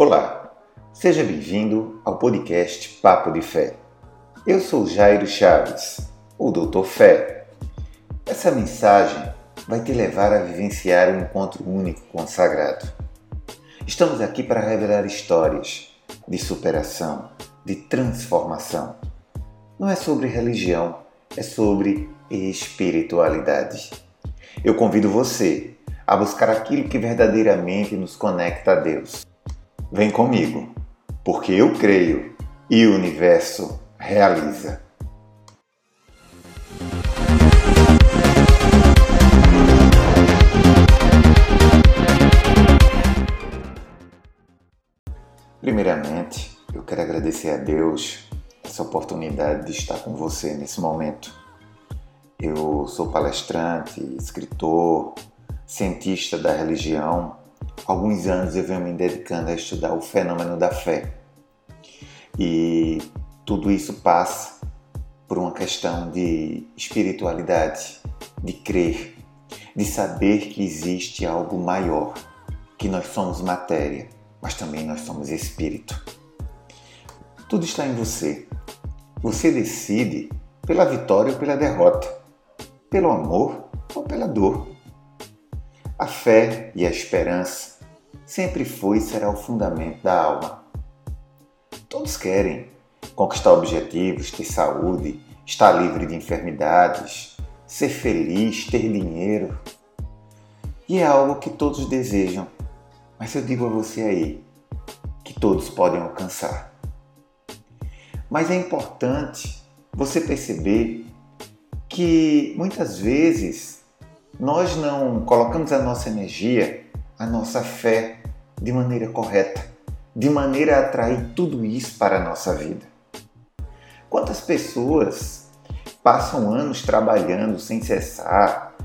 Olá, seja bem-vindo ao podcast Papo de Fé. Eu sou Jairo Chaves, o Doutor Fé. Essa mensagem vai te levar a vivenciar um encontro único com o sagrado. Estamos aqui para revelar histórias de superação, de transformação. Não é sobre religião, é sobre espiritualidade. Eu convido você a buscar aquilo que verdadeiramente nos conecta a Deus Vem comigo, porque eu creio e o universo realiza. Primeiramente, eu quero agradecer a Deus essa oportunidade de estar com você nesse momento. Eu sou palestrante, escritor, cientista da religião alguns anos eu venho me dedicando a estudar o fenômeno da fé. E tudo isso passa por uma questão de espiritualidade, de crer, de saber que existe algo maior, que nós somos matéria, mas também nós somos espírito. Tudo está em você. Você decide pela vitória ou pela derrota, pelo amor ou pela dor. A fé e a esperança sempre foi e será o fundamento da alma. Todos querem conquistar objetivos, ter saúde, estar livre de enfermidades, ser feliz, ter dinheiro. E é algo que todos desejam. Mas eu digo a você aí que todos podem alcançar. Mas é importante você perceber que muitas vezes nós não colocamos a nossa energia, a nossa fé de maneira correta, de maneira a atrair tudo isso para a nossa vida. Quantas pessoas passam anos trabalhando sem cessar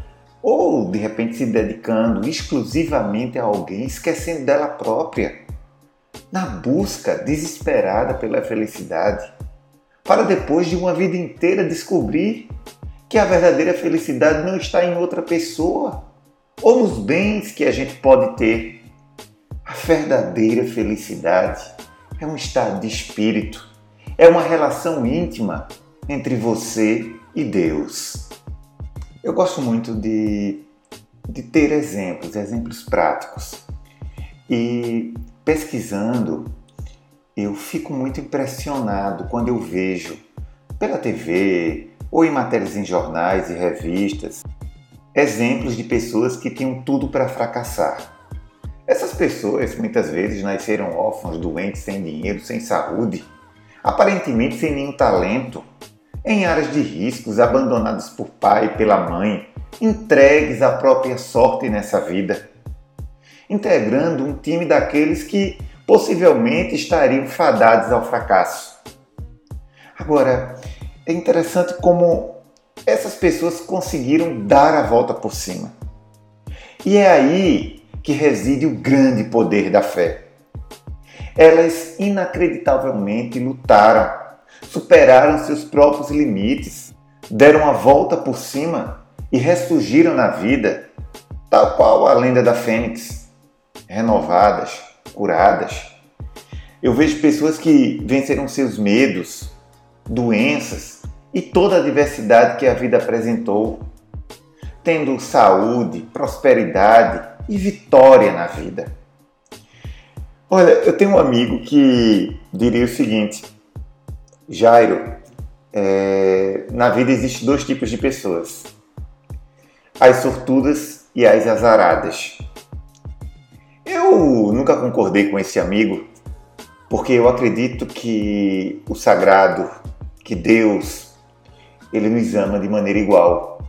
ou de repente se dedicando exclusivamente a alguém, esquecendo dela própria, na busca desesperada pela felicidade, para depois de uma vida inteira descobrir que a verdadeira felicidade não está em outra pessoa ou nos bens que a gente pode ter, a verdadeira felicidade é um estado de espírito, é uma relação íntima entre você e Deus. Eu gosto muito de, de ter exemplos, exemplos práticos. E pesquisando, eu fico muito impressionado quando eu vejo pela TV ou em matérias em jornais e revistas exemplos de pessoas que tinham tudo para fracassar essas pessoas muitas vezes nasceram órfãos, doentes, sem dinheiro, sem saúde, aparentemente sem nenhum talento, em áreas de riscos, abandonados por pai e pela mãe, entregues à própria sorte nessa vida, integrando um time daqueles que possivelmente estariam fadados ao fracasso. Agora, é interessante como essas pessoas conseguiram dar a volta por cima. E é aí que reside o grande poder da fé. Elas inacreditavelmente lutaram, superaram seus próprios limites, deram a volta por cima e ressurgiram na vida, tal qual a lenda da Fênix, renovadas, curadas. Eu vejo pessoas que venceram seus medos, doenças e toda a diversidade que a vida apresentou, tendo saúde, prosperidade e vitória na vida. Olha, eu tenho um amigo que diria o seguinte: Jairo, é, na vida existe dois tipos de pessoas: as sortudas e as azaradas. Eu nunca concordei com esse amigo, porque eu acredito que o sagrado, que Deus, ele nos ama de maneira igual.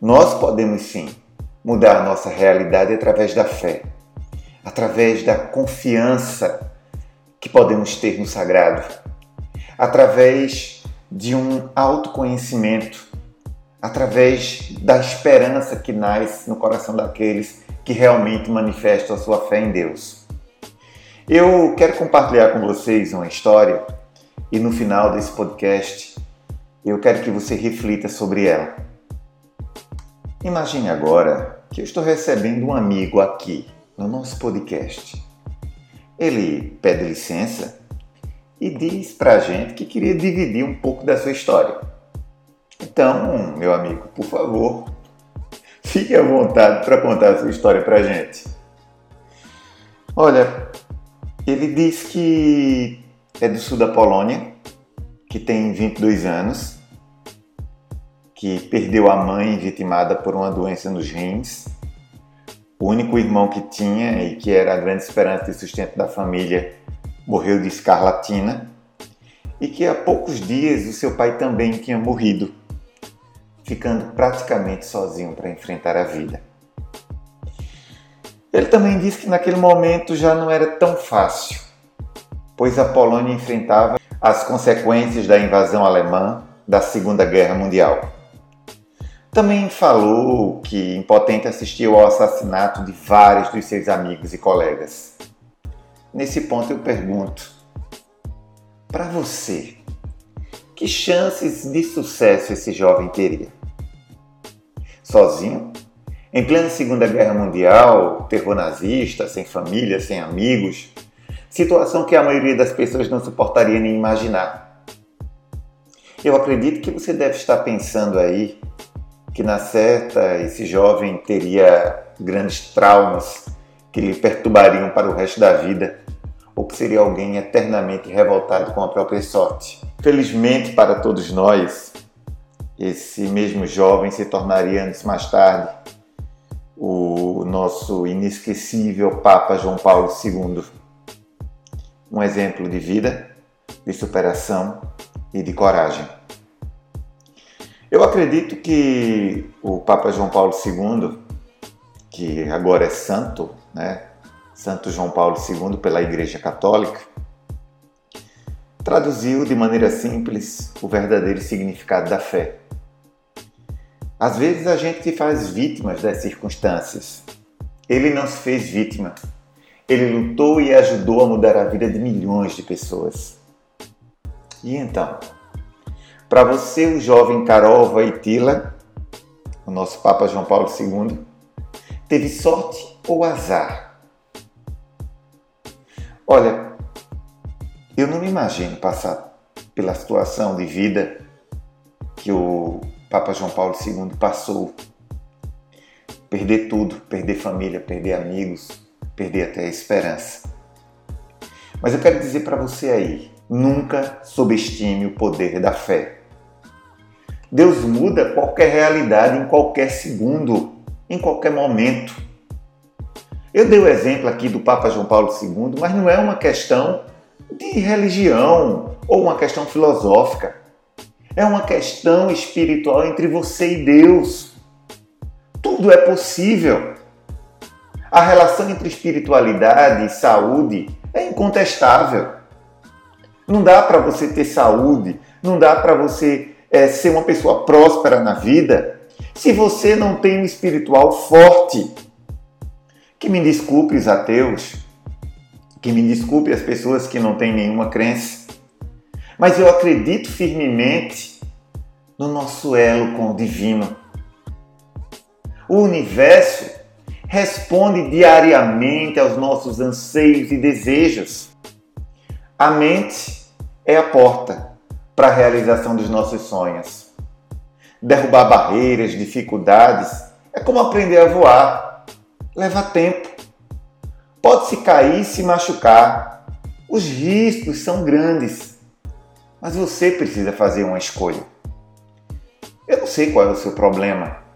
Nós podemos sim mudar nossa realidade através da fé, através da confiança que podemos ter no sagrado, através de um autoconhecimento, através da esperança que nasce no coração daqueles que realmente manifestam a sua fé em Deus. Eu quero compartilhar com vocês uma história e no final desse podcast eu quero que você reflita sobre ela. Imagine agora que eu estou recebendo um amigo aqui no nosso podcast ele pede licença e diz para a gente que queria dividir um pouco da sua história. Então, meu amigo, por favor, fique à vontade para contar a sua história para a gente. Olha, ele diz que é do sul da Polônia, que tem 22 anos, que perdeu a mãe vitimada por uma doença nos rins, o único irmão que tinha e que era a grande esperança de sustento da família morreu de escarlatina. E que há poucos dias o seu pai também tinha morrido, ficando praticamente sozinho para enfrentar a vida. Ele também disse que naquele momento já não era tão fácil, pois a Polônia enfrentava as consequências da invasão alemã da Segunda Guerra Mundial. Também falou que impotente assistiu ao assassinato de vários dos seus amigos e colegas. Nesse ponto eu pergunto: para você, que chances de sucesso esse jovem teria? Sozinho? Em plena Segunda Guerra Mundial, terror nazista, sem família, sem amigos, situação que a maioria das pessoas não suportaria nem imaginar. Eu acredito que você deve estar pensando aí que na certa esse jovem teria grandes traumas que lhe perturbariam para o resto da vida, ou que seria alguém eternamente revoltado com a própria sorte. Felizmente para todos nós, esse mesmo jovem se tornaria anos mais tarde o nosso inesquecível Papa João Paulo II. Um exemplo de vida, de superação e de coragem. Eu acredito que o Papa João Paulo II, que agora é santo, né? Santo João Paulo II pela Igreja Católica, traduziu de maneira simples o verdadeiro significado da fé. Às vezes a gente se faz vítimas das circunstâncias. Ele não se fez vítima. Ele lutou e ajudou a mudar a vida de milhões de pessoas. E então? Para você, o jovem Carol Voitila, o nosso Papa João Paulo II, teve sorte ou azar? Olha, eu não me imagino passar pela situação de vida que o Papa João Paulo II passou. Perder tudo, perder família, perder amigos, perder até a esperança. Mas eu quero dizer para você aí, nunca subestime o poder da fé. Deus muda qualquer realidade em qualquer segundo, em qualquer momento. Eu dei o exemplo aqui do Papa João Paulo II, mas não é uma questão de religião ou uma questão filosófica. É uma questão espiritual entre você e Deus. Tudo é possível. A relação entre espiritualidade e saúde é incontestável. Não dá para você ter saúde, não dá para você é, ser uma pessoa próspera na vida se você não tem um espiritual forte. Que me desculpe os ateus, que me desculpe as pessoas que não têm nenhuma crença, mas eu acredito firmemente no nosso elo com o divino. O universo responde diariamente aos nossos anseios e desejos. A mente é a porta para a realização dos nossos sonhos. Derrubar barreiras, dificuldades, é como aprender a voar. Leva tempo. Pode se cair e se machucar. Os riscos são grandes. Mas você precisa fazer uma escolha. Eu não sei qual é o seu problema.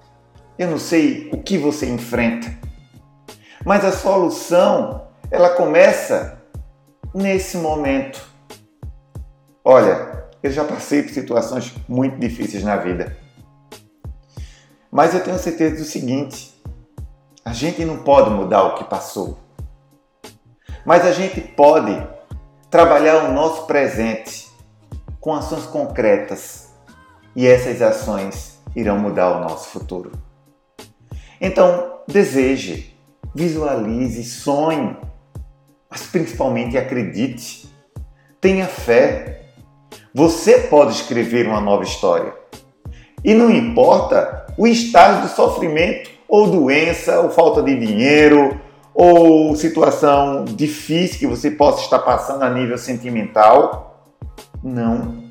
Eu não sei o que você enfrenta. Mas a solução, ela começa nesse momento. Olha, eu já passei por situações muito difíceis na vida. Mas eu tenho certeza do seguinte: a gente não pode mudar o que passou. Mas a gente pode trabalhar o nosso presente com ações concretas e essas ações irão mudar o nosso futuro. Então, deseje, visualize, sonhe, mas principalmente acredite. Tenha fé você pode escrever uma nova história. E não importa o estágio do sofrimento, ou doença, ou falta de dinheiro, ou situação difícil que você possa estar passando a nível sentimental. Não.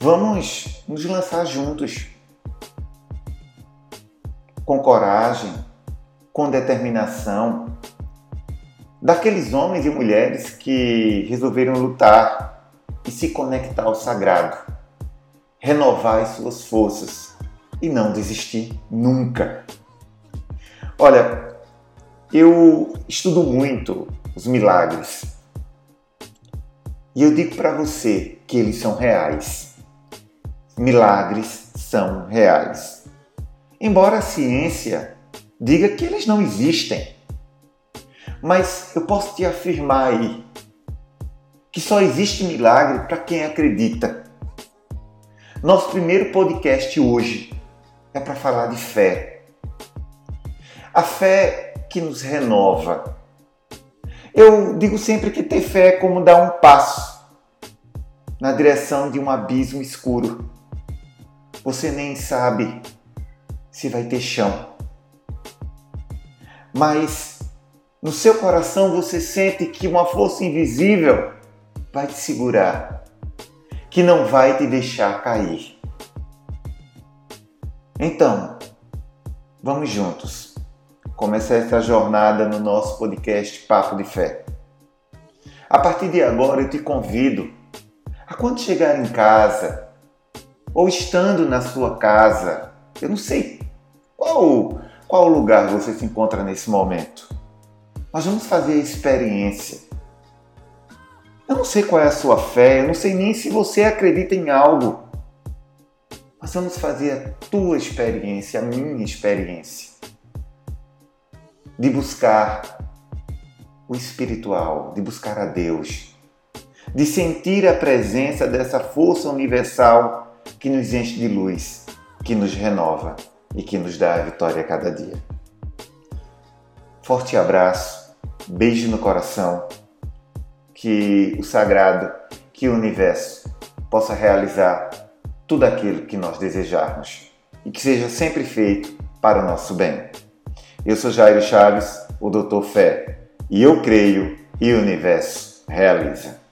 Vamos nos lançar juntos. Com coragem, com determinação. Daqueles homens e mulheres que resolveram lutar e se conectar ao sagrado, renovar as suas forças e não desistir nunca. Olha, eu estudo muito os milagres e eu digo para você que eles são reais. Milagres são reais. Embora a ciência diga que eles não existem, mas eu posso te afirmar aí que só existe milagre para quem acredita. Nosso primeiro podcast hoje é para falar de fé. A fé que nos renova. Eu digo sempre que ter fé é como dar um passo na direção de um abismo escuro. Você nem sabe se vai ter chão. Mas no seu coração você sente que uma força invisível vai te segurar, que não vai te deixar cair. Então, vamos juntos começar essa jornada no nosso podcast Papo de Fé. A partir de agora eu te convido a quando chegar em casa ou estando na sua casa, eu não sei qual qual lugar você se encontra nesse momento. Nós vamos fazer a experiência. Eu não sei qual é a sua fé, eu não sei nem se você acredita em algo, nós vamos fazer a tua experiência, a minha experiência, de buscar o espiritual, de buscar a Deus, de sentir a presença dessa força universal que nos enche de luz, que nos renova e que nos dá a vitória a cada dia. Forte abraço, beijo no coração, que o sagrado, que o universo possa realizar tudo aquilo que nós desejarmos e que seja sempre feito para o nosso bem. Eu sou Jairo Chaves, o Doutor Fé, e eu creio e o universo realiza.